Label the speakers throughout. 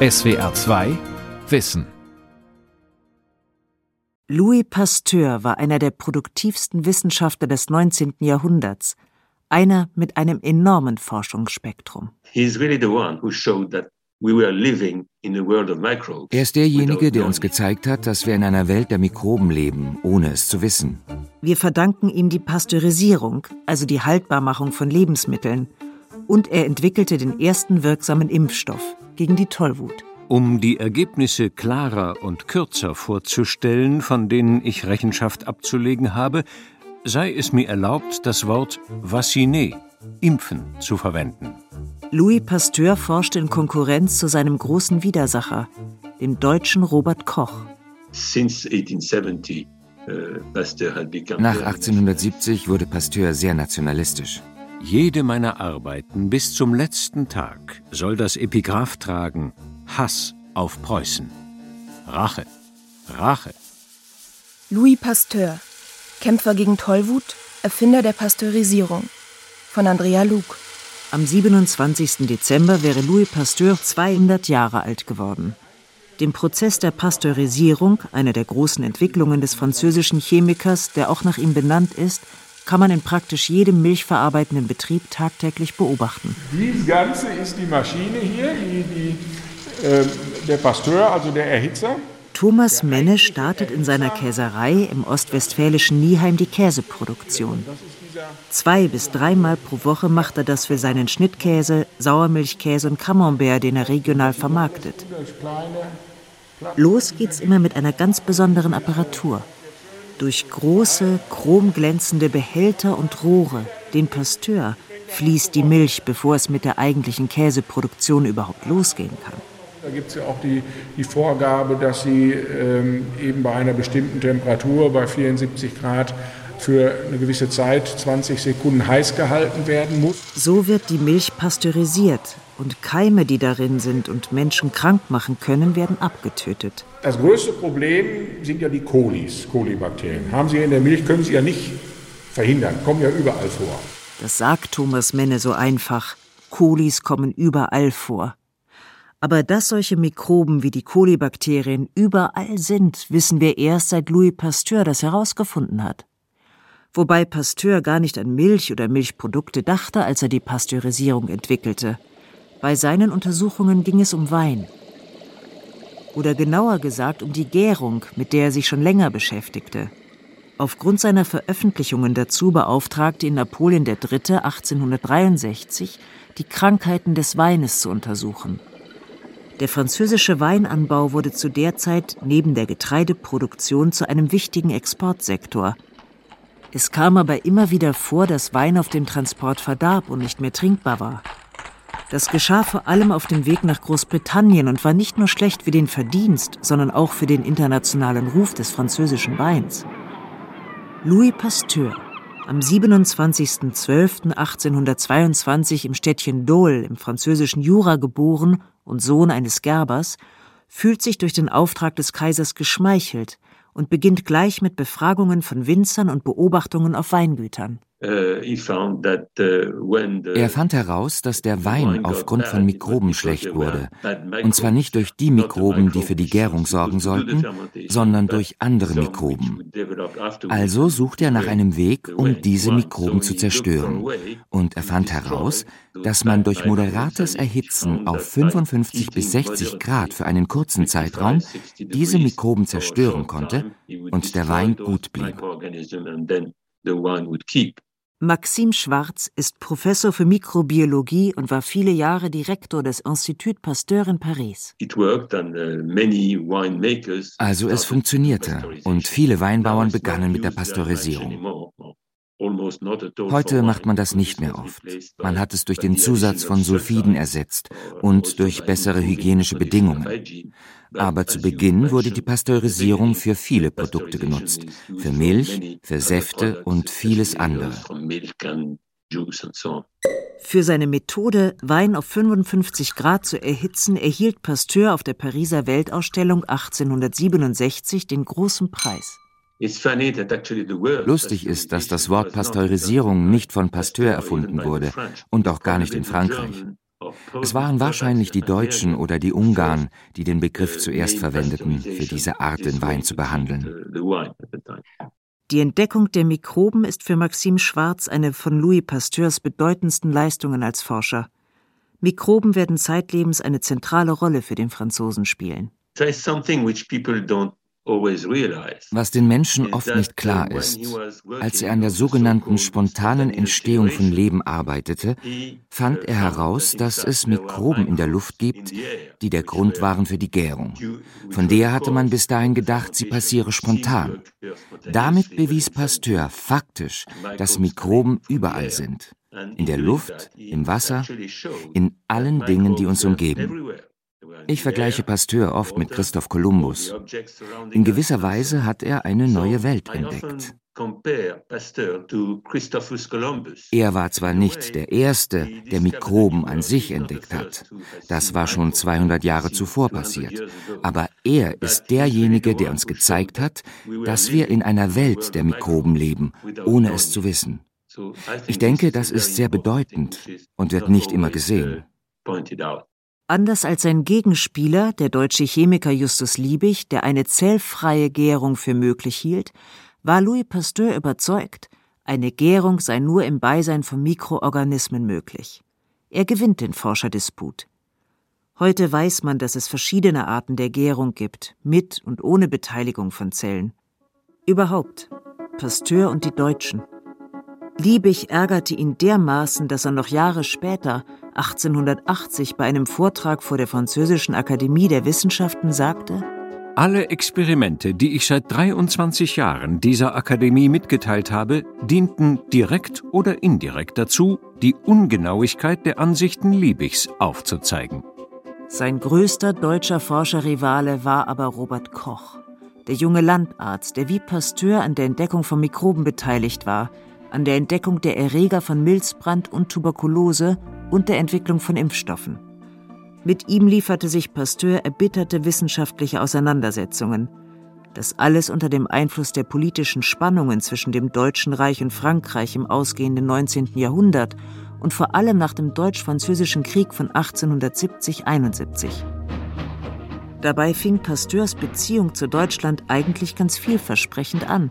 Speaker 1: SWR 2 Wissen
Speaker 2: Louis Pasteur war einer der produktivsten Wissenschaftler des 19. Jahrhunderts, einer mit einem enormen Forschungsspektrum.
Speaker 3: Er ist derjenige, der uns gezeigt hat, dass wir in einer Welt der Mikroben leben, ohne es zu wissen.
Speaker 2: Wir verdanken ihm die Pasteurisierung, also die Haltbarmachung von Lebensmitteln, und er entwickelte den ersten wirksamen Impfstoff gegen die Tollwut.
Speaker 4: Um die Ergebnisse klarer und kürzer vorzustellen, von denen ich Rechenschaft abzulegen habe, sei es mir erlaubt, das Wort vacciner, impfen, zu verwenden.
Speaker 2: Louis Pasteur forschte in Konkurrenz zu seinem großen Widersacher, dem deutschen Robert Koch.
Speaker 3: Uh,
Speaker 5: Nach 1870 wurde Pasteur sehr nationalistisch.
Speaker 4: Jede meiner Arbeiten bis zum letzten Tag soll das Epigraph tragen Hass auf Preußen. Rache, Rache.
Speaker 6: Louis Pasteur, Kämpfer gegen Tollwut, Erfinder der Pasteurisierung. Von Andrea Luke.
Speaker 2: Am 27. Dezember wäre Louis Pasteur 200 Jahre alt geworden. Dem Prozess der Pasteurisierung, einer der großen Entwicklungen des französischen Chemikers, der auch nach ihm benannt ist, kann man in praktisch jedem milchverarbeitenden Betrieb tagtäglich beobachten.
Speaker 7: Dies Ganze ist die Maschine hier, die, die, äh, der Pasteur, also der Erhitzer.
Speaker 2: Thomas Menne startet in seiner Käserei im ostwestfälischen Nieheim die Käseproduktion. Zwei bis dreimal pro Woche macht er das für seinen Schnittkäse, Sauermilchkäse und Camembert, den er regional vermarktet. Los geht's immer mit einer ganz besonderen Apparatur. Durch große, chromglänzende Behälter und Rohre, den Pasteur, fließt die Milch, bevor es mit der eigentlichen Käseproduktion überhaupt losgehen kann.
Speaker 7: Da gibt es ja auch die, die Vorgabe, dass sie ähm, eben bei einer bestimmten Temperatur, bei 74 Grad, für eine gewisse Zeit, 20 Sekunden heiß gehalten werden muss.
Speaker 2: So wird die Milch pasteurisiert und Keime, die darin sind und Menschen krank machen können, werden abgetötet.
Speaker 7: Das größte Problem sind ja die Kolis, Kolibakterien. Haben Sie in der Milch, können Sie ja nicht verhindern, kommen ja überall vor.
Speaker 2: Das sagt Thomas Menne so einfach. Kolis kommen überall vor. Aber dass solche Mikroben wie die Kolibakterien überall sind, wissen wir erst seit Louis Pasteur das herausgefunden hat. Wobei Pasteur gar nicht an Milch oder Milchprodukte dachte, als er die Pasteurisierung entwickelte. Bei seinen Untersuchungen ging es um Wein. Oder genauer gesagt um die Gärung, mit der er sich schon länger beschäftigte. Aufgrund seiner Veröffentlichungen dazu beauftragte ihn Napoleon III. 1863, die Krankheiten des Weines zu untersuchen. Der französische Weinanbau wurde zu der Zeit neben der Getreideproduktion zu einem wichtigen Exportsektor. Es kam aber immer wieder vor, dass Wein auf dem Transport verdarb und nicht mehr trinkbar war. Das geschah vor allem auf dem Weg nach Großbritannien und war nicht nur schlecht für den Verdienst, sondern auch für den internationalen Ruf des französischen Weins. Louis Pasteur, am 27.12.1822 im Städtchen Dole im französischen Jura geboren und Sohn eines Gerbers, fühlt sich durch den Auftrag des Kaisers geschmeichelt und beginnt gleich mit Befragungen von Winzern und Beobachtungen auf Weingütern.
Speaker 5: Uh, er fand heraus, dass der Wein aufgrund von Mikroben schlecht wurde. Und zwar nicht durch die Mikroben, die für die Gärung sorgen sollten, sondern durch andere Mikroben. Also suchte er nach einem Weg, um diese Mikroben zu zerstören. Und er fand heraus, dass man durch moderates Erhitzen auf 55 bis 60 Grad für einen kurzen Zeitraum diese Mikroben zerstören konnte und der Wein gut blieb.
Speaker 2: Maxim Schwarz ist Professor für Mikrobiologie und war viele Jahre Direktor des Institut Pasteur in Paris. Uh,
Speaker 5: also es funktionierte und viele Weinbauern begannen mit der Pasteurisierung. Heute macht man das nicht mehr oft. Man hat es durch den Zusatz von Sulfiden ersetzt und durch bessere hygienische Bedingungen. Aber zu Beginn wurde die Pasteurisierung für viele Produkte genutzt. Für Milch, für Säfte und vieles andere.
Speaker 2: Für seine Methode, Wein auf 55 Grad zu erhitzen, erhielt Pasteur auf der Pariser Weltausstellung 1867 den großen Preis.
Speaker 5: Lustig ist, dass das Wort Pasteurisierung nicht von Pasteur erfunden wurde und auch gar nicht in Frankreich. Es waren wahrscheinlich die Deutschen oder die Ungarn, die den Begriff zuerst verwendeten, für diese Art, den Wein zu behandeln.
Speaker 2: Die Entdeckung der Mikroben ist für Maxim Schwarz eine von Louis Pasteurs bedeutendsten Leistungen als Forscher. Mikroben werden zeitlebens eine zentrale Rolle für den Franzosen spielen.
Speaker 5: There is something which people don't was den Menschen oft nicht klar ist, als er an der sogenannten spontanen Entstehung von Leben arbeitete, fand er heraus, dass es Mikroben in der Luft gibt, die der Grund waren für die Gärung. Von der hatte man bis dahin gedacht, sie passiere spontan. Damit bewies Pasteur faktisch, dass Mikroben überall sind. In der Luft, im Wasser, in allen Dingen, die uns umgeben. Ich vergleiche Pasteur oft mit Christoph Kolumbus. In gewisser Weise hat er eine neue Welt entdeckt. Er war zwar nicht der Erste, der Mikroben an sich entdeckt hat. Das war schon 200 Jahre zuvor passiert. Aber er ist derjenige, der uns gezeigt hat, dass wir in einer Welt der Mikroben leben, ohne es zu wissen. Ich denke, das ist sehr bedeutend und wird nicht immer gesehen.
Speaker 2: Anders als sein Gegenspieler, der deutsche Chemiker Justus Liebig, der eine zellfreie Gärung für möglich hielt, war Louis Pasteur überzeugt, eine Gärung sei nur im Beisein von Mikroorganismen möglich. Er gewinnt den Forscherdisput. Heute weiß man, dass es verschiedene Arten der Gärung gibt, mit und ohne Beteiligung von Zellen. Überhaupt, Pasteur und die Deutschen. Liebig ärgerte ihn dermaßen, dass er noch Jahre später 1880 bei einem Vortrag vor der Französischen Akademie der Wissenschaften sagte,
Speaker 4: alle Experimente, die ich seit 23 Jahren dieser Akademie mitgeteilt habe, dienten direkt oder indirekt dazu, die Ungenauigkeit der Ansichten Liebigs aufzuzeigen.
Speaker 2: Sein größter deutscher Forscherrivale war aber Robert Koch, der junge Landarzt, der wie Pasteur an der Entdeckung von Mikroben beteiligt war, an der Entdeckung der Erreger von Milzbrand und Tuberkulose und der Entwicklung von Impfstoffen. Mit ihm lieferte sich Pasteur erbitterte wissenschaftliche Auseinandersetzungen. Das alles unter dem Einfluss der politischen Spannungen zwischen dem Deutschen Reich und Frankreich im ausgehenden 19. Jahrhundert und vor allem nach dem Deutsch-Französischen Krieg von 1870-71. Dabei fing Pasteurs Beziehung zu Deutschland eigentlich ganz vielversprechend an.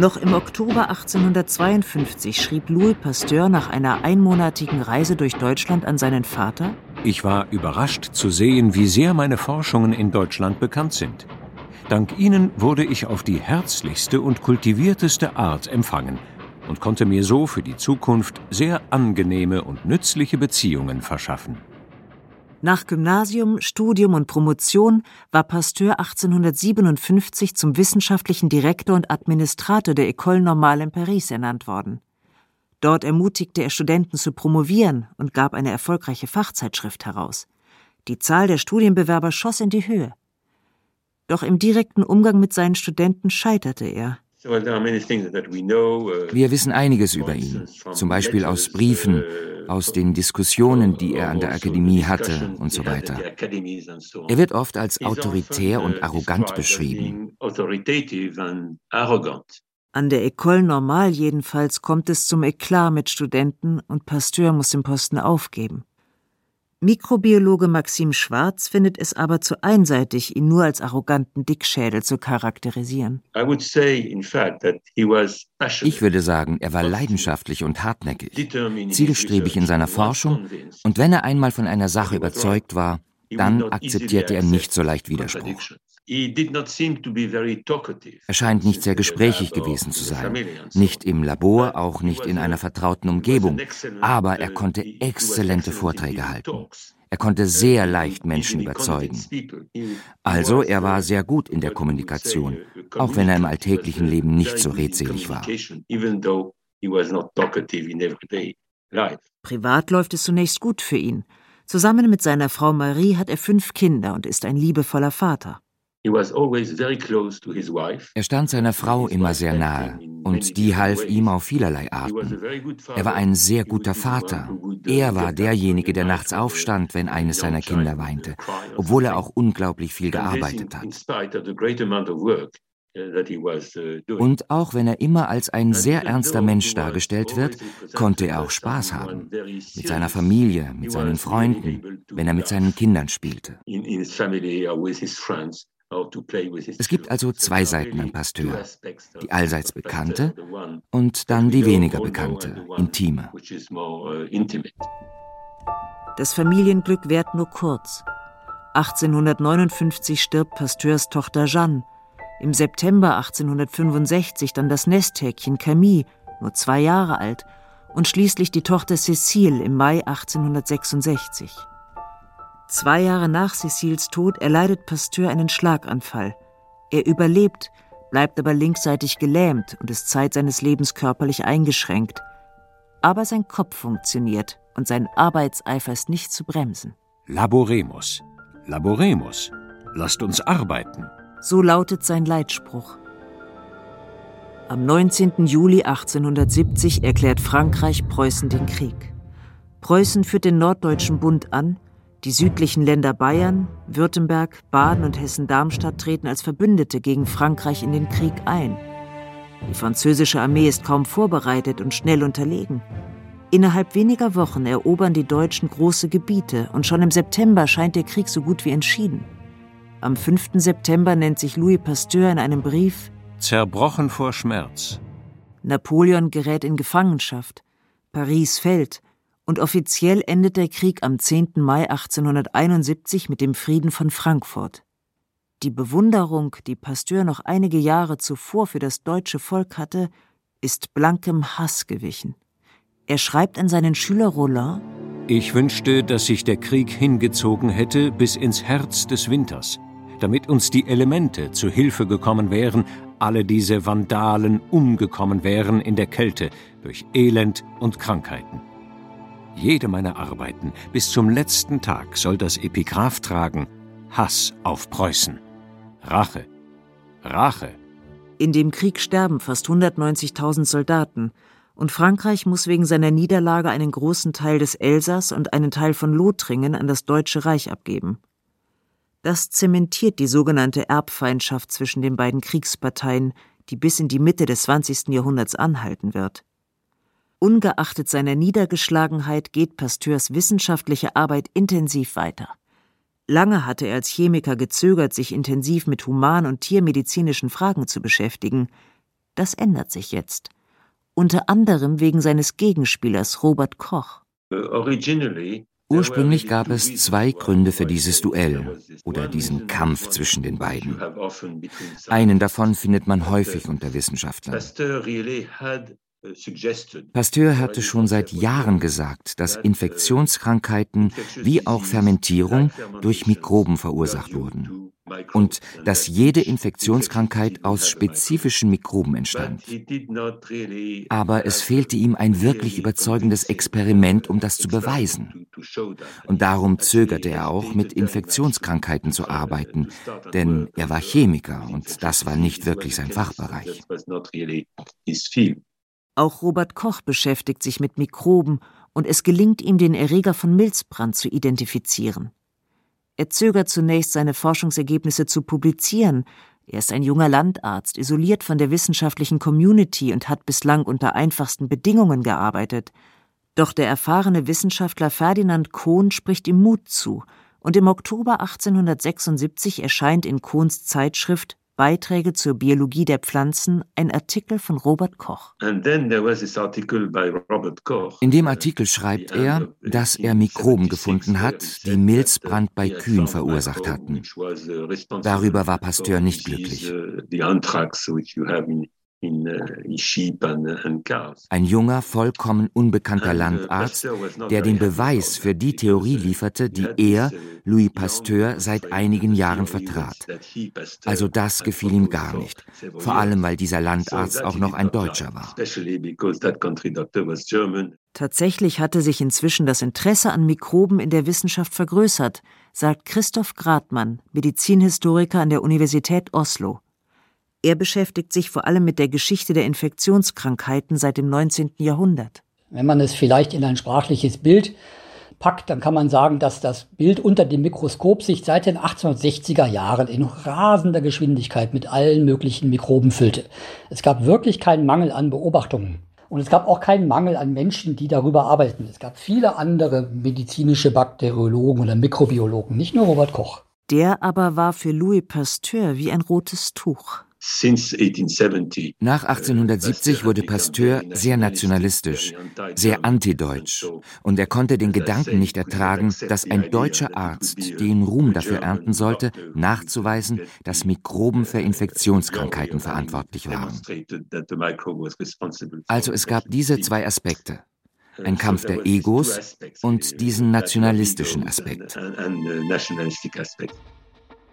Speaker 2: Noch im Oktober 1852 schrieb Louis Pasteur nach einer einmonatigen Reise durch Deutschland an seinen Vater
Speaker 4: Ich war überrascht zu sehen, wie sehr meine Forschungen in Deutschland bekannt sind. Dank ihnen wurde ich auf die herzlichste und kultivierteste Art empfangen und konnte mir so für die Zukunft sehr angenehme und nützliche Beziehungen verschaffen.
Speaker 2: Nach Gymnasium, Studium und Promotion war Pasteur 1857 zum wissenschaftlichen Direktor und Administrator der École Normale in Paris ernannt worden. Dort ermutigte er Studenten zu promovieren und gab eine erfolgreiche Fachzeitschrift heraus. Die Zahl der Studienbewerber schoss in die Höhe. Doch im direkten Umgang mit seinen Studenten scheiterte er.
Speaker 5: Uh, Wir wissen einiges über ihn, zum Beispiel aus Briefen, uh, aus den Diskussionen, die er an der Akademie hatte und so weiter. Er wird oft als autoritär und arrogant beschrieben.
Speaker 2: An der École Normale jedenfalls kommt es zum Eklat mit Studenten und Pasteur muss den Posten aufgeben. Mikrobiologe Maxim Schwarz findet es aber zu einseitig, ihn nur als arroganten Dickschädel zu charakterisieren.
Speaker 5: Ich würde sagen, er war leidenschaftlich und hartnäckig, zielstrebig in seiner Forschung. und wenn er einmal von einer Sache überzeugt war, dann akzeptierte er nicht so leicht Widerspruch. Er scheint nicht sehr gesprächig gewesen zu sein. Nicht im Labor, auch nicht in einer vertrauten Umgebung. Aber er konnte exzellente Vorträge halten. Er konnte sehr leicht Menschen überzeugen. Also er war sehr gut in der Kommunikation, auch wenn er im alltäglichen Leben nicht so redselig war.
Speaker 2: Privat läuft es zunächst gut für ihn. Zusammen mit seiner Frau Marie hat er fünf Kinder und ist ein liebevoller Vater.
Speaker 5: Er stand seiner Frau immer sehr nahe und die half ihm auf vielerlei Arten. Er war ein sehr guter Vater. Er war derjenige, der nachts aufstand, wenn eines seiner Kinder weinte, obwohl er auch unglaublich viel gearbeitet hat. Und auch wenn er immer als ein sehr ernster Mensch dargestellt wird, konnte er auch Spaß haben. Mit seiner Familie, mit seinen Freunden, wenn er mit seinen Kindern spielte. Es gibt also zwei Seiten an Pasteur. Die allseits bekannte und dann die weniger bekannte, intime.
Speaker 2: Das Familienglück währt nur kurz. 1859 stirbt Pasteurs Tochter Jeanne. Im September 1865 dann das Nesthäkchen Camille, nur zwei Jahre alt, und schließlich die Tochter Cécile im Mai 1866. Zwei Jahre nach Cécils Tod erleidet Pasteur einen Schlaganfall. Er überlebt, bleibt aber linksseitig gelähmt und ist Zeit seines Lebens körperlich eingeschränkt. Aber sein Kopf funktioniert und sein Arbeitseifer ist nicht zu bremsen.
Speaker 4: Laboremus, laboremus, lasst uns arbeiten.
Speaker 2: So lautet sein Leitspruch. Am 19. Juli 1870 erklärt Frankreich Preußen den Krieg. Preußen führt den Norddeutschen Bund an, die südlichen Länder Bayern, Württemberg, Baden und Hessen-Darmstadt treten als Verbündete gegen Frankreich in den Krieg ein. Die französische Armee ist kaum vorbereitet und schnell unterlegen. Innerhalb weniger Wochen erobern die Deutschen große Gebiete und schon im September scheint der Krieg so gut wie entschieden. Am 5. September nennt sich Louis Pasteur in einem Brief
Speaker 4: Zerbrochen vor Schmerz.
Speaker 2: Napoleon gerät in Gefangenschaft. Paris fällt und offiziell endet der Krieg am 10. Mai 1871 mit dem Frieden von Frankfurt. Die Bewunderung, die Pasteur noch einige Jahre zuvor für das deutsche Volk hatte, ist blankem Hass gewichen. Er schreibt an seinen Schüler Roland
Speaker 4: Ich wünschte, dass sich der Krieg hingezogen hätte bis ins Herz des Winters, damit uns die Elemente zu Hilfe gekommen wären, alle diese Vandalen umgekommen wären in der Kälte durch Elend und Krankheiten. Jede meiner Arbeiten bis zum letzten Tag soll das Epigraph tragen Hass auf Preußen. Rache. Rache.
Speaker 2: In dem Krieg sterben fast 190.000 Soldaten und Frankreich muss wegen seiner Niederlage einen großen Teil des Elsass und einen Teil von Lothringen an das Deutsche Reich abgeben. Das zementiert die sogenannte Erbfeindschaft zwischen den beiden Kriegsparteien, die bis in die Mitte des 20. Jahrhunderts anhalten wird. Ungeachtet seiner Niedergeschlagenheit geht Pasteurs wissenschaftliche Arbeit intensiv weiter. Lange hatte er als Chemiker gezögert, sich intensiv mit human- und tiermedizinischen Fragen zu beschäftigen. Das ändert sich jetzt. Unter anderem wegen seines Gegenspielers Robert Koch.
Speaker 5: Ursprünglich gab es zwei Gründe für dieses Duell oder diesen Kampf zwischen den beiden. Einen davon findet man häufig unter Wissenschaftlern. Pasteur hatte schon seit Jahren gesagt, dass Infektionskrankheiten wie auch Fermentierung durch Mikroben verursacht wurden und dass jede Infektionskrankheit aus spezifischen Mikroben entstand. Aber es fehlte ihm ein wirklich überzeugendes Experiment, um das zu beweisen. Und darum zögerte er auch, mit Infektionskrankheiten zu arbeiten, denn er war Chemiker und das war nicht wirklich sein Fachbereich.
Speaker 2: Auch Robert Koch beschäftigt sich mit Mikroben und es gelingt ihm, den Erreger von Milzbrand zu identifizieren. Er zögert zunächst, seine Forschungsergebnisse zu publizieren. Er ist ein junger Landarzt, isoliert von der wissenschaftlichen Community und hat bislang unter einfachsten Bedingungen gearbeitet. Doch der erfahrene Wissenschaftler Ferdinand Kohn spricht ihm Mut zu, und im Oktober 1876 erscheint in Kohns Zeitschrift Beiträge zur Biologie der Pflanzen, ein Artikel von Robert Koch.
Speaker 5: In dem Artikel schreibt er, dass er Mikroben gefunden hat, die Milzbrand bei Kühen verursacht hatten. Darüber war Pasteur nicht glücklich. Ein junger, vollkommen unbekannter Landarzt, der den Beweis für die Theorie lieferte, die er, Louis Pasteur, seit einigen Jahren vertrat. Also das gefiel ihm gar nicht, vor allem weil dieser Landarzt auch noch ein Deutscher war.
Speaker 2: Tatsächlich hatte sich inzwischen das Interesse an Mikroben in der Wissenschaft vergrößert, sagt Christoph Gradmann, Medizinhistoriker an der Universität Oslo. Er beschäftigt sich vor allem mit der Geschichte der Infektionskrankheiten seit dem 19. Jahrhundert.
Speaker 8: Wenn man es vielleicht in ein sprachliches Bild packt, dann kann man sagen, dass das Bild unter dem Mikroskop sich seit den 1860er Jahren in rasender Geschwindigkeit mit allen möglichen Mikroben füllte. Es gab wirklich keinen Mangel an Beobachtungen. Und es gab auch keinen Mangel an Menschen, die darüber arbeiten. Es gab viele andere medizinische Bakteriologen oder Mikrobiologen, nicht nur Robert Koch.
Speaker 2: Der aber war für Louis Pasteur wie ein rotes Tuch.
Speaker 3: Nach 1870 wurde Pasteur sehr nationalistisch, sehr antideutsch, und er konnte den Gedanken nicht ertragen, dass ein deutscher Arzt den Ruhm dafür ernten sollte, nachzuweisen, dass Mikroben für Infektionskrankheiten verantwortlich waren. Also es gab diese zwei Aspekte. Ein Kampf der Egos und diesen nationalistischen Aspekt.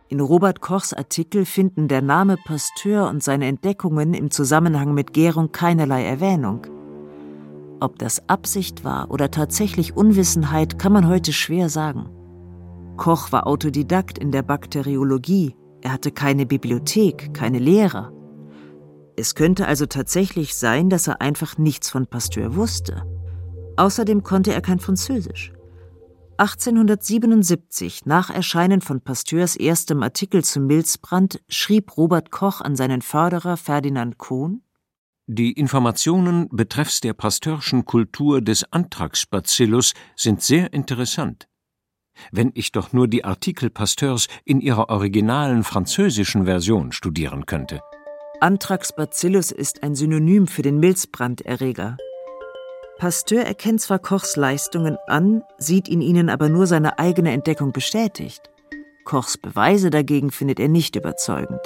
Speaker 2: In Robert Kochs Artikel finden der Name Pasteur und seine Entdeckungen im Zusammenhang mit Gärung keinerlei Erwähnung. Ob das Absicht war oder tatsächlich Unwissenheit, kann man heute schwer sagen. Koch war Autodidakt in der Bakteriologie, er hatte keine Bibliothek, keine Lehrer. Es könnte also tatsächlich sein, dass er einfach nichts von Pasteur wusste. Außerdem konnte er kein Französisch. 1877, nach Erscheinen von Pasteurs erstem Artikel zum Milzbrand, schrieb Robert Koch an seinen Förderer Ferdinand Kohn
Speaker 4: Die Informationen betreffs der pasteurschen Kultur des Anthrax-Bacillus sind sehr interessant. Wenn ich doch nur die Artikel Pasteurs in ihrer originalen französischen Version studieren könnte.
Speaker 2: Anthrax bacillus ist ein Synonym für den Milzbranderreger. Pasteur erkennt zwar Kochs Leistungen an, sieht in ihnen aber nur seine eigene Entdeckung bestätigt. Kochs Beweise dagegen findet er nicht überzeugend.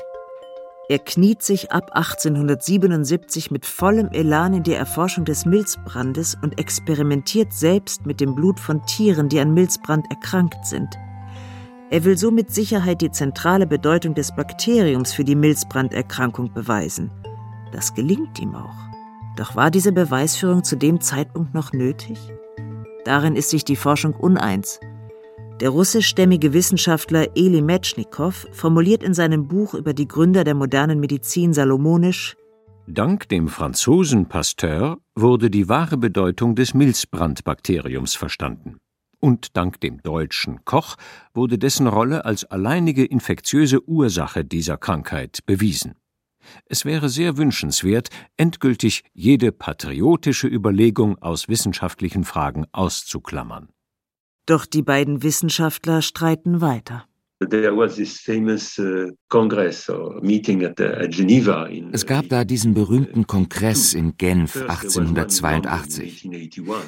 Speaker 2: Er kniet sich ab 1877 mit vollem Elan in die Erforschung des Milzbrandes und experimentiert selbst mit dem Blut von Tieren, die an Milzbrand erkrankt sind. Er will so mit Sicherheit die zentrale Bedeutung des Bakteriums für die Milzbranderkrankung beweisen. Das gelingt ihm auch. Doch war diese Beweisführung zu dem Zeitpunkt noch nötig? Darin ist sich die Forschung uneins. Der russischstämmige Wissenschaftler Eli Metschnikow formuliert in seinem Buch über die Gründer der modernen Medizin salomonisch
Speaker 4: Dank dem Franzosen Pasteur wurde die wahre Bedeutung des Milzbrandbakteriums verstanden. Und dank dem deutschen Koch wurde dessen Rolle als alleinige infektiöse Ursache dieser Krankheit bewiesen. Es wäre sehr wünschenswert, endgültig jede patriotische Überlegung aus wissenschaftlichen Fragen auszuklammern.
Speaker 2: Doch die beiden Wissenschaftler streiten weiter.
Speaker 3: Uh, es gab da diesen berühmten Kongress in Genf 1882.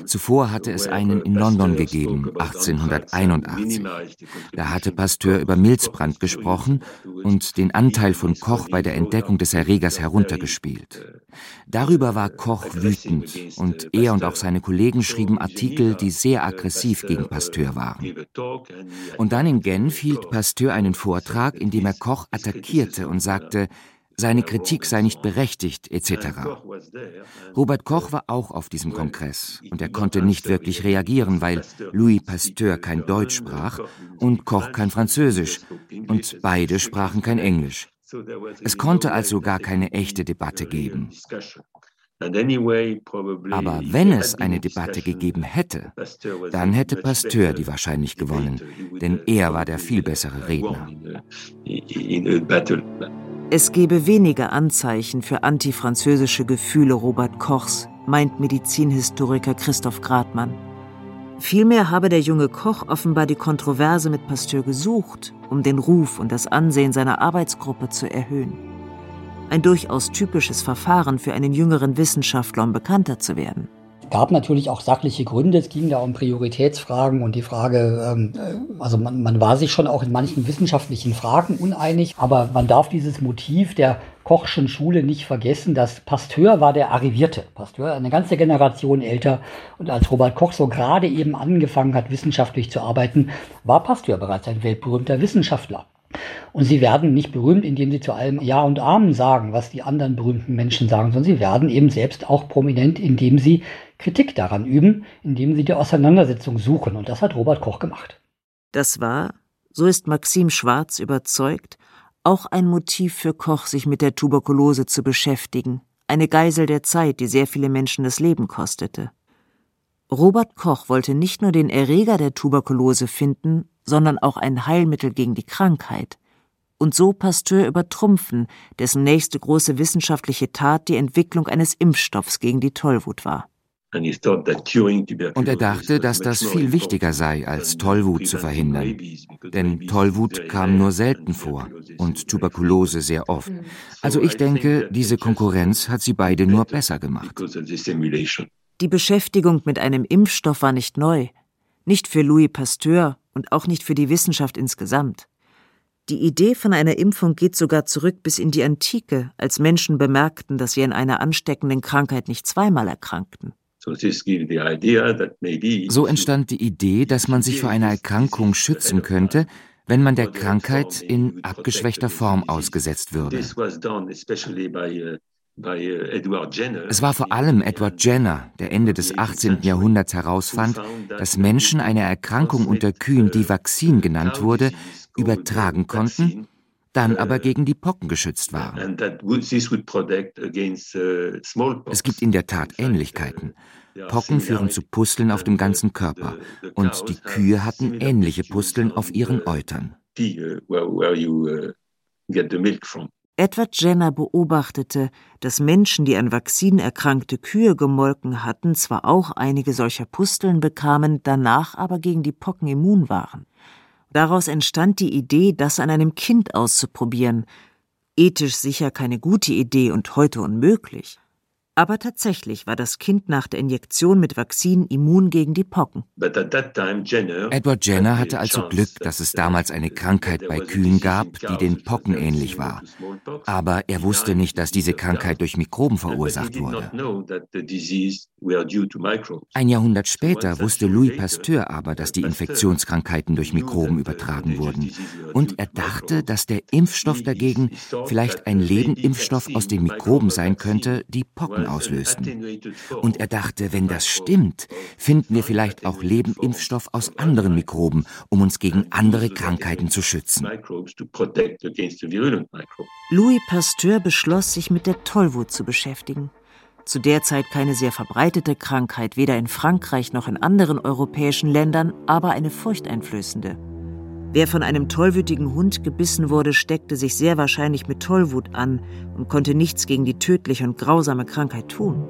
Speaker 3: Zuvor hatte es einen in London gegeben, 1881. Da hatte Pasteur über Milzbrand gesprochen und den Anteil von Koch bei der Entdeckung des Erregers heruntergespielt. Darüber war Koch wütend und er und auch seine Kollegen schrieben Artikel, die sehr aggressiv gegen Pasteur waren. Und dann in Genf hielt Pasteur Pasteur einen Vortrag, in dem er Koch attackierte und sagte, seine Kritik sei nicht berechtigt, etc. Robert Koch war auch auf diesem Kongress und er konnte nicht wirklich reagieren, weil Louis Pasteur kein Deutsch sprach und Koch kein Französisch und beide sprachen kein Englisch. Es konnte also gar keine echte Debatte geben. Aber wenn es eine Debatte gegeben hätte, dann hätte Pasteur die wahrscheinlich gewonnen, denn er war der viel bessere Redner.
Speaker 2: Es gebe wenige Anzeichen für antifranzösische Gefühle Robert Kochs, meint Medizinhistoriker Christoph Gradmann. Vielmehr habe der junge Koch offenbar die Kontroverse mit Pasteur gesucht, um den Ruf und das Ansehen seiner Arbeitsgruppe zu erhöhen ein durchaus typisches Verfahren für einen jüngeren Wissenschaftler, um bekannter zu werden.
Speaker 8: Es gab natürlich auch sachliche Gründe. Es ging da um Prioritätsfragen und die Frage, ähm, äh, also man, man war sich schon auch in manchen wissenschaftlichen Fragen uneinig, aber man darf dieses Motiv der Kochschen Schule nicht vergessen, dass Pasteur war der Arrivierte. Pasteur, eine ganze Generation älter. Und als Robert Koch so gerade eben angefangen hat, wissenschaftlich zu arbeiten, war Pasteur bereits ein weltberühmter Wissenschaftler. Und sie werden nicht berühmt, indem sie zu allem Ja und Amen sagen, was die anderen berühmten Menschen sagen, sondern sie werden eben selbst auch prominent, indem sie Kritik daran üben, indem sie die Auseinandersetzung suchen. Und das hat Robert Koch gemacht.
Speaker 2: Das war, so ist Maxim Schwarz überzeugt, auch ein Motiv für Koch, sich mit der Tuberkulose zu beschäftigen, eine Geisel der Zeit, die sehr viele Menschen das Leben kostete. Robert Koch wollte nicht nur den Erreger der Tuberkulose finden, sondern auch ein Heilmittel gegen die Krankheit. Und so Pasteur übertrumpfen, dessen nächste große wissenschaftliche Tat die Entwicklung eines Impfstoffs gegen die Tollwut war.
Speaker 3: Und er dachte, dass das viel wichtiger sei, als Tollwut zu verhindern. Denn Tollwut kam nur selten vor und Tuberkulose sehr oft. Also ich denke, diese Konkurrenz hat sie beide nur besser gemacht.
Speaker 2: Die Beschäftigung mit einem Impfstoff war nicht neu. Nicht für Louis Pasteur und auch nicht für die Wissenschaft insgesamt. Die Idee von einer Impfung geht sogar zurück bis in die Antike, als Menschen bemerkten, dass sie an einer ansteckenden Krankheit nicht zweimal erkrankten.
Speaker 3: So entstand die Idee, dass man sich vor einer Erkrankung schützen könnte, wenn man der Krankheit in abgeschwächter Form ausgesetzt würde. Es war vor allem Edward Jenner, der Ende des 18. Jahrhunderts herausfand, dass Menschen eine Erkrankung unter Kühen, die Vaccin genannt wurde, übertragen konnten, dann aber gegen die Pocken geschützt waren. Es gibt in der Tat Ähnlichkeiten. Pocken führen zu Pusteln auf dem ganzen Körper und die Kühe hatten ähnliche Pusteln auf ihren Eutern.
Speaker 2: Edward Jenner beobachtete, dass Menschen, die an Vakzin erkrankte Kühe gemolken hatten, zwar auch einige solcher Pusteln bekamen, danach aber gegen die Pocken immun waren. Daraus entstand die Idee, das an einem Kind auszuprobieren. Ethisch sicher keine gute Idee und heute unmöglich. Aber tatsächlich war das Kind nach der Injektion mit Vakzin immun gegen die Pocken.
Speaker 3: Edward Jenner hatte also Glück, dass es damals eine Krankheit bei Kühen gab, die den Pocken ähnlich war. Aber er wusste nicht, dass diese Krankheit durch Mikroben verursacht wurde. Ein Jahrhundert später wusste Louis Pasteur aber, dass die Infektionskrankheiten durch Mikroben übertragen wurden. Und er dachte, dass der Impfstoff dagegen vielleicht ein Lebenimpfstoff aus den Mikroben sein könnte, die Pocken Krankheiten auslösten. Und er dachte, wenn das stimmt, finden wir vielleicht auch Lebenimpfstoff aus anderen Mikroben, um uns gegen andere Krankheiten zu schützen.
Speaker 2: Louis Pasteur beschloss, sich mit der Tollwut zu beschäftigen. Zu der Zeit keine sehr verbreitete Krankheit, weder in Frankreich noch in anderen europäischen Ländern, aber eine furchteinflößende. Wer von einem tollwütigen Hund gebissen wurde, steckte sich sehr wahrscheinlich mit Tollwut an und konnte nichts gegen die tödliche und grausame Krankheit tun.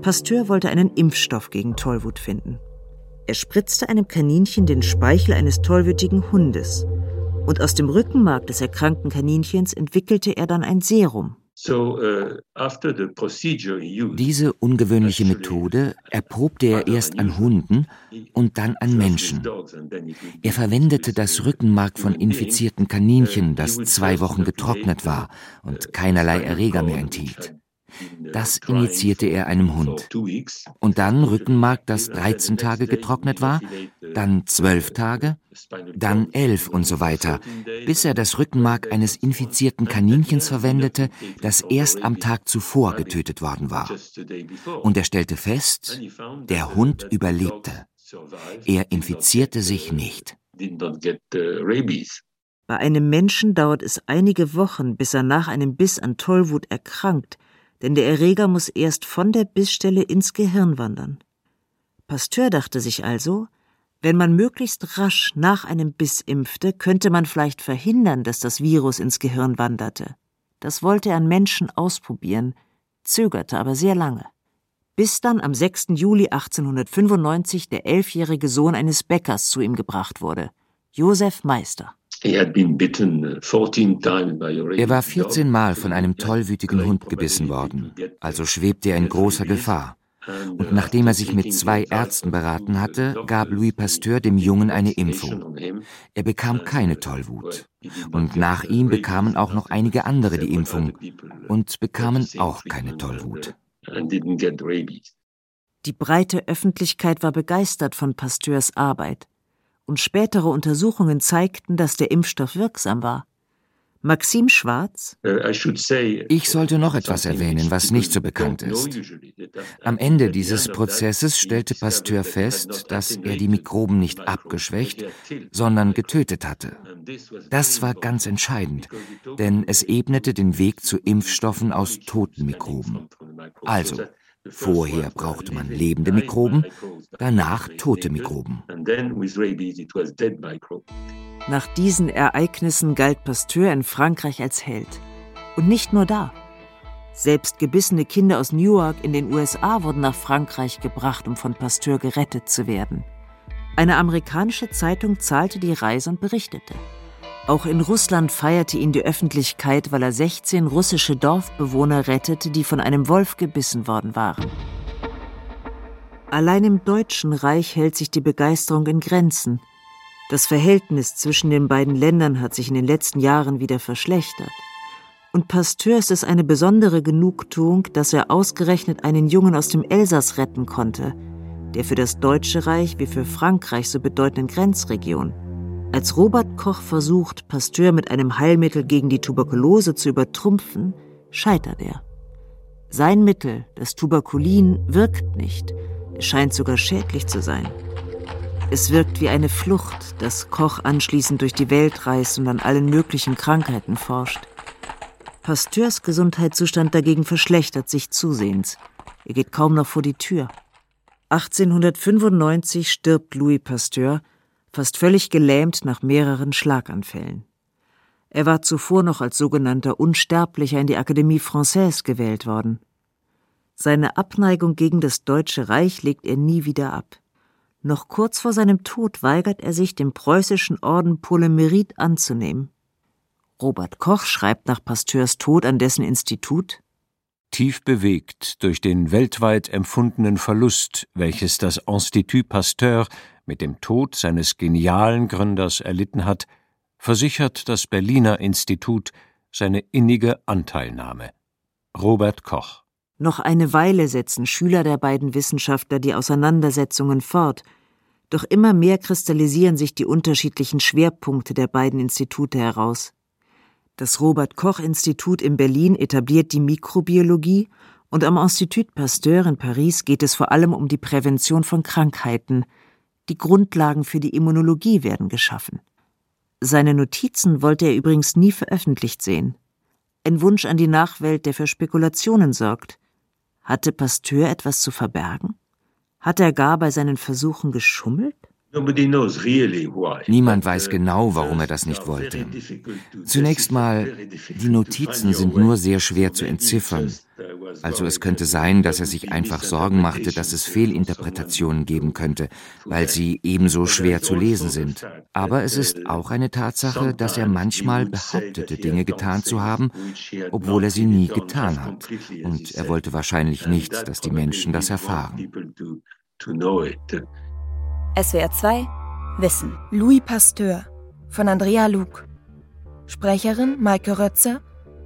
Speaker 2: Pasteur wollte einen Impfstoff gegen Tollwut finden. Er spritzte einem Kaninchen den Speichel eines tollwütigen Hundes. Und aus dem Rückenmark des erkrankten Kaninchens entwickelte er dann ein Serum.
Speaker 3: Uh, Diese ungewöhnliche Methode erprobte er erst an Hunden und dann an Menschen. Er verwendete das Rückenmark von infizierten Kaninchen, das zwei Wochen getrocknet war und keinerlei Erreger mehr enthielt. Das injizierte er einem Hund. Und dann Rückenmark, das 13 Tage getrocknet war, dann 12 Tage, dann 11 und so weiter, bis er das Rückenmark eines infizierten Kaninchens verwendete, das erst am Tag zuvor getötet worden war. Und er stellte fest, der Hund überlebte. Er infizierte sich nicht.
Speaker 2: Bei einem Menschen dauert es einige Wochen, bis er nach einem Biss an Tollwut erkrankt, denn der Erreger muss erst von der Bissstelle ins Gehirn wandern. Pasteur dachte sich also, wenn man möglichst rasch nach einem Biss impfte, könnte man vielleicht verhindern, dass das Virus ins Gehirn wanderte. Das wollte er an Menschen ausprobieren, zögerte aber sehr lange. Bis dann am 6. Juli 1895 der elfjährige Sohn eines Bäckers zu ihm gebracht wurde, Josef Meister.
Speaker 3: Er war 14 Mal von einem tollwütigen Hund gebissen worden, also schwebte er in großer Gefahr. Und nachdem er sich mit zwei Ärzten beraten hatte, gab Louis Pasteur dem Jungen eine Impfung. Er bekam keine Tollwut. Und nach ihm bekamen auch noch einige andere die Impfung und bekamen auch keine Tollwut.
Speaker 2: Die breite Öffentlichkeit war begeistert von Pasteurs Arbeit und spätere Untersuchungen zeigten, dass der Impfstoff wirksam war. Maxim Schwarz
Speaker 3: Ich sollte noch etwas erwähnen, was nicht so bekannt ist. Am Ende dieses Prozesses stellte Pasteur fest, dass er die Mikroben nicht abgeschwächt, sondern getötet hatte. Das war ganz entscheidend, denn es ebnete den Weg zu Impfstoffen aus toten Mikroben. Also, Vorher brauchte man lebende Mikroben, danach tote Mikroben.
Speaker 2: Nach diesen Ereignissen galt Pasteur in Frankreich als Held. Und nicht nur da. Selbst gebissene Kinder aus Newark in den USA wurden nach Frankreich gebracht, um von Pasteur gerettet zu werden. Eine amerikanische Zeitung zahlte die Reise und berichtete. Auch in Russland feierte ihn die Öffentlichkeit, weil er 16 russische Dorfbewohner rettete, die von einem Wolf gebissen worden waren. Allein im Deutschen Reich hält sich die Begeisterung in Grenzen. Das Verhältnis zwischen den beiden Ländern hat sich in den letzten Jahren wieder verschlechtert. Und Pasteur ist es eine besondere Genugtuung, dass er ausgerechnet einen Jungen aus dem Elsass retten konnte, der für das Deutsche Reich wie für Frankreich so bedeutenden Grenzregion. Als Robert Koch versucht, Pasteur mit einem Heilmittel gegen die Tuberkulose zu übertrumpfen, scheitert er. Sein Mittel, das Tuberkulin, wirkt nicht. Es scheint sogar schädlich zu sein. Es wirkt wie eine Flucht, das Koch anschließend durch die Welt reist und an allen möglichen Krankheiten forscht. Pasteurs Gesundheitszustand dagegen verschlechtert sich zusehends. Er geht kaum noch vor die Tür. 1895 stirbt Louis Pasteur, fast völlig gelähmt nach mehreren Schlaganfällen. Er war zuvor noch als sogenannter Unsterblicher in die Akademie Française gewählt worden. Seine Abneigung gegen das Deutsche Reich legt er nie wieder ab. Noch kurz vor seinem Tod weigert er sich, dem preußischen Orden Pour anzunehmen. Robert Koch schreibt nach Pasteurs Tod an dessen Institut
Speaker 4: Tief bewegt durch den weltweit empfundenen Verlust, welches das Institut Pasteur mit dem Tod seines genialen Gründers erlitten hat, versichert das Berliner Institut seine innige Anteilnahme. Robert Koch
Speaker 2: Noch eine Weile setzen Schüler der beiden Wissenschaftler die Auseinandersetzungen fort, doch immer mehr kristallisieren sich die unterschiedlichen Schwerpunkte der beiden Institute heraus. Das Robert Koch Institut in Berlin etabliert die Mikrobiologie und am Institut Pasteur in Paris geht es vor allem um die Prävention von Krankheiten, die Grundlagen für die Immunologie werden geschaffen. Seine Notizen wollte er übrigens nie veröffentlicht sehen. Ein Wunsch an die Nachwelt, der für Spekulationen sorgt. Hatte Pasteur etwas zu verbergen? Hat er gar bei seinen Versuchen geschummelt?
Speaker 3: Niemand weiß genau, warum er das nicht wollte. Zunächst mal, die Notizen sind nur sehr schwer zu entziffern. Also es könnte sein, dass er sich einfach Sorgen machte, dass es Fehlinterpretationen geben könnte, weil sie ebenso schwer zu lesen sind. Aber es ist auch eine Tatsache, dass er manchmal behauptete, Dinge getan zu haben, obwohl er sie nie getan hat. Und er wollte wahrscheinlich nicht, dass die Menschen das erfahren.
Speaker 6: SWR 2 Wissen. Louis Pasteur von Andrea Luke. Sprecherin Maike Rötzer.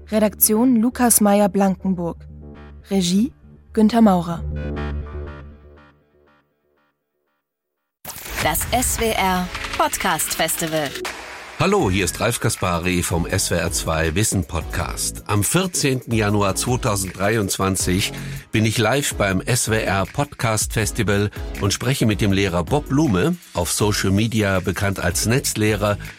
Speaker 6: Redaktion Lukas Meyer-Blankenburg. Regie Günter Maurer.
Speaker 9: Das SWR Podcast Festival.
Speaker 10: Hallo, hier ist Ralf Kaspari vom SWR2 Wissen Podcast. Am 14. Januar 2023 bin ich live beim SWR Podcast Festival und spreche mit dem Lehrer Bob Blume, auf Social Media bekannt als Netzlehrer,